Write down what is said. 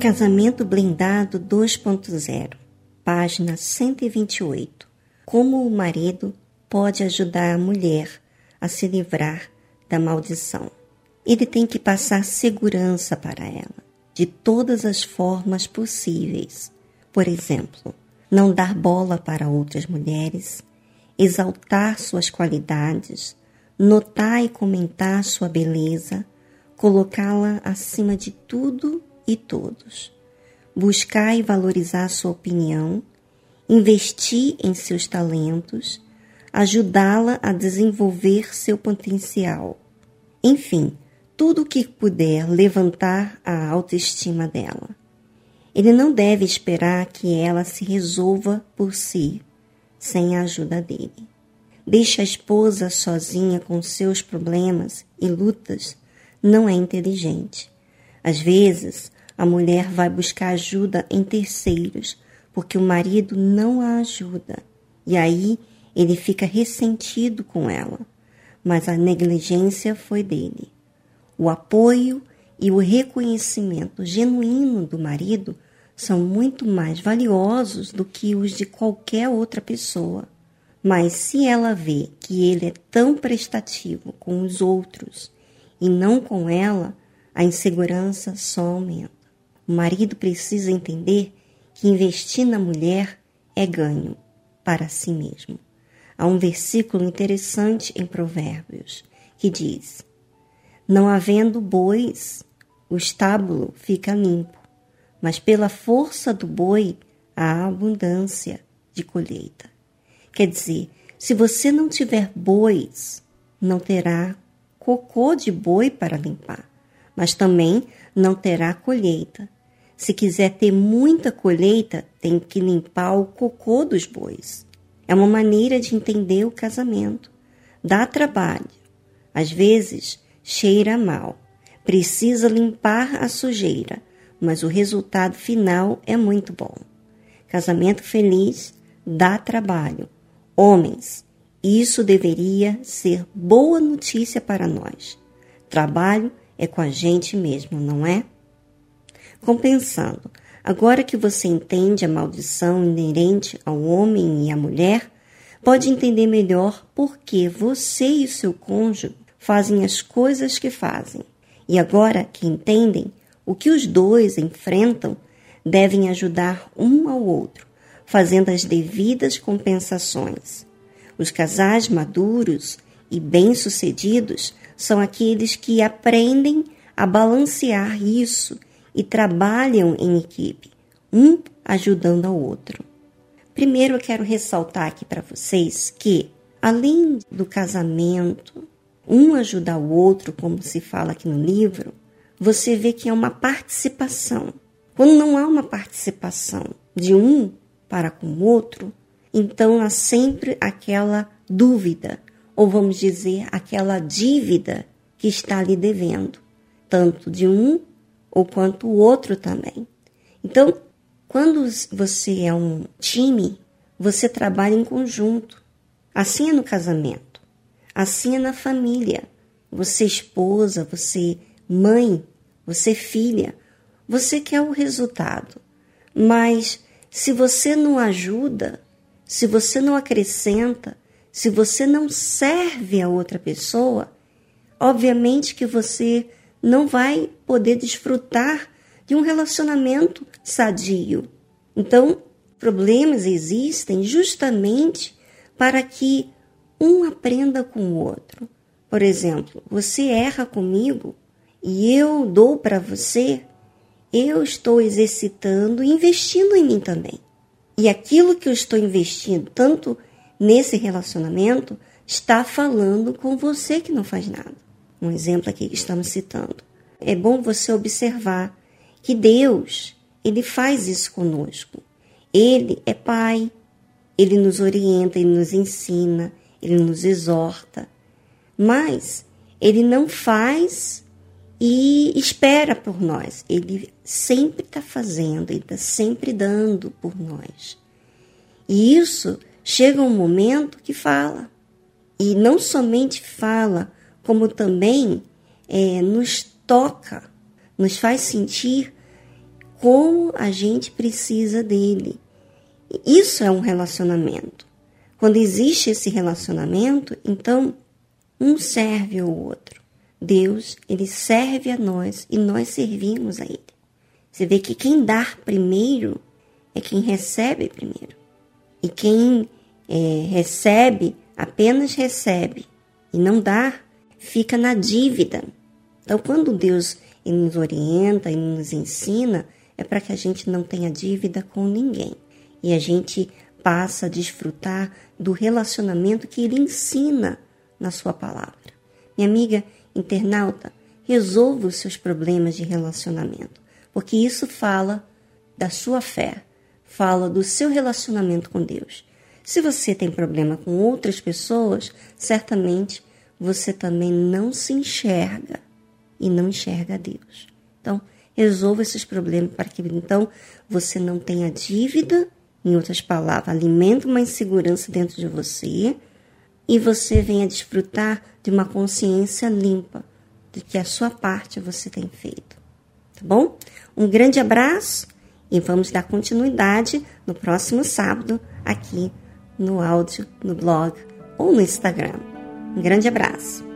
Casamento Blindado 2.0, página 128. Como o marido pode ajudar a mulher a se livrar da maldição? Ele tem que passar segurança para ela, de todas as formas possíveis. Por exemplo, não dar bola para outras mulheres, exaltar suas qualidades, notar e comentar sua beleza, colocá-la acima de tudo e todos, buscar e valorizar sua opinião, investir em seus talentos, ajudá-la a desenvolver seu potencial. Enfim, tudo o que puder levantar a autoestima dela. Ele não deve esperar que ela se resolva por si, sem a ajuda dele. Deixa a esposa sozinha com seus problemas e lutas não é inteligente. Às vezes, a mulher vai buscar ajuda em terceiros porque o marido não a ajuda. E aí ele fica ressentido com ela. Mas a negligência foi dele. O apoio e o reconhecimento genuíno do marido são muito mais valiosos do que os de qualquer outra pessoa. Mas se ela vê que ele é tão prestativo com os outros e não com ela, a insegurança só aumenta. O marido precisa entender que investir na mulher é ganho para si mesmo. Há um versículo interessante em Provérbios que diz: não havendo bois, o estábulo fica limpo, mas pela força do boi há abundância de colheita. Quer dizer, se você não tiver bois, não terá cocô de boi para limpar, mas também não terá colheita. Se quiser ter muita colheita, tem que limpar o cocô dos bois. É uma maneira de entender o casamento. Dá trabalho. Às vezes, cheira mal. Precisa limpar a sujeira, mas o resultado final é muito bom. Casamento feliz dá trabalho. Homens, isso deveria ser boa notícia para nós. Trabalho é com a gente mesmo, não é? Compensando, agora que você entende a maldição inerente ao homem e à mulher, pode entender melhor por que você e seu cônjuge fazem as coisas que fazem. E agora que entendem o que os dois enfrentam, devem ajudar um ao outro, fazendo as devidas compensações. Os casais maduros e bem-sucedidos são aqueles que aprendem a balancear isso e trabalham em equipe, um ajudando ao outro. Primeiro eu quero ressaltar aqui para vocês que, além do casamento, um ajudar o outro, como se fala aqui no livro, você vê que é uma participação. Quando não há uma participação de um para com o outro, então há sempre aquela dúvida, ou vamos dizer, aquela dívida que está lhe devendo, tanto de um ou quanto o outro também. Então, quando você é um time, você trabalha em conjunto. Assim é no casamento. Assim é na família. Você esposa, você mãe, você filha, você quer o resultado. Mas se você não ajuda, se você não acrescenta, se você não serve a outra pessoa, obviamente que você não vai poder desfrutar de um relacionamento sadio. Então, problemas existem justamente para que um aprenda com o outro. Por exemplo, você erra comigo e eu dou para você, eu estou exercitando e investindo em mim também. E aquilo que eu estou investindo, tanto nesse relacionamento, está falando com você que não faz nada. Um exemplo aqui que estamos citando. É bom você observar que Deus, ele faz isso conosco. Ele é pai, ele nos orienta, ele nos ensina, ele nos exorta, mas ele não faz e espera por nós. Ele sempre está fazendo, ele está sempre dando por nós. E isso chega um momento que fala. E não somente fala, como também é, nos toca, nos faz sentir como a gente precisa dele. Isso é um relacionamento. Quando existe esse relacionamento, então um serve ao outro. Deus, ele serve a nós e nós servimos a ele. Você vê que quem dá primeiro é quem recebe primeiro. E quem é, recebe, apenas recebe e não dá, fica na dívida. Então, quando Deus nos orienta e nos ensina, é para que a gente não tenha dívida com ninguém. E a gente passa a desfrutar do relacionamento que Ele ensina na Sua palavra. Minha amiga internauta, resolva os seus problemas de relacionamento, porque isso fala da sua fé, fala do seu relacionamento com Deus. Se você tem problema com outras pessoas, certamente você também não se enxerga e não enxerga Deus. Então, resolva esses problemas para que então você não tenha dívida, em outras palavras, alimenta uma insegurança dentro de você e você venha desfrutar de uma consciência limpa de que a sua parte você tem feito. Tá bom? Um grande abraço e vamos dar continuidade no próximo sábado aqui no áudio, no blog ou no Instagram. Um grande abraço.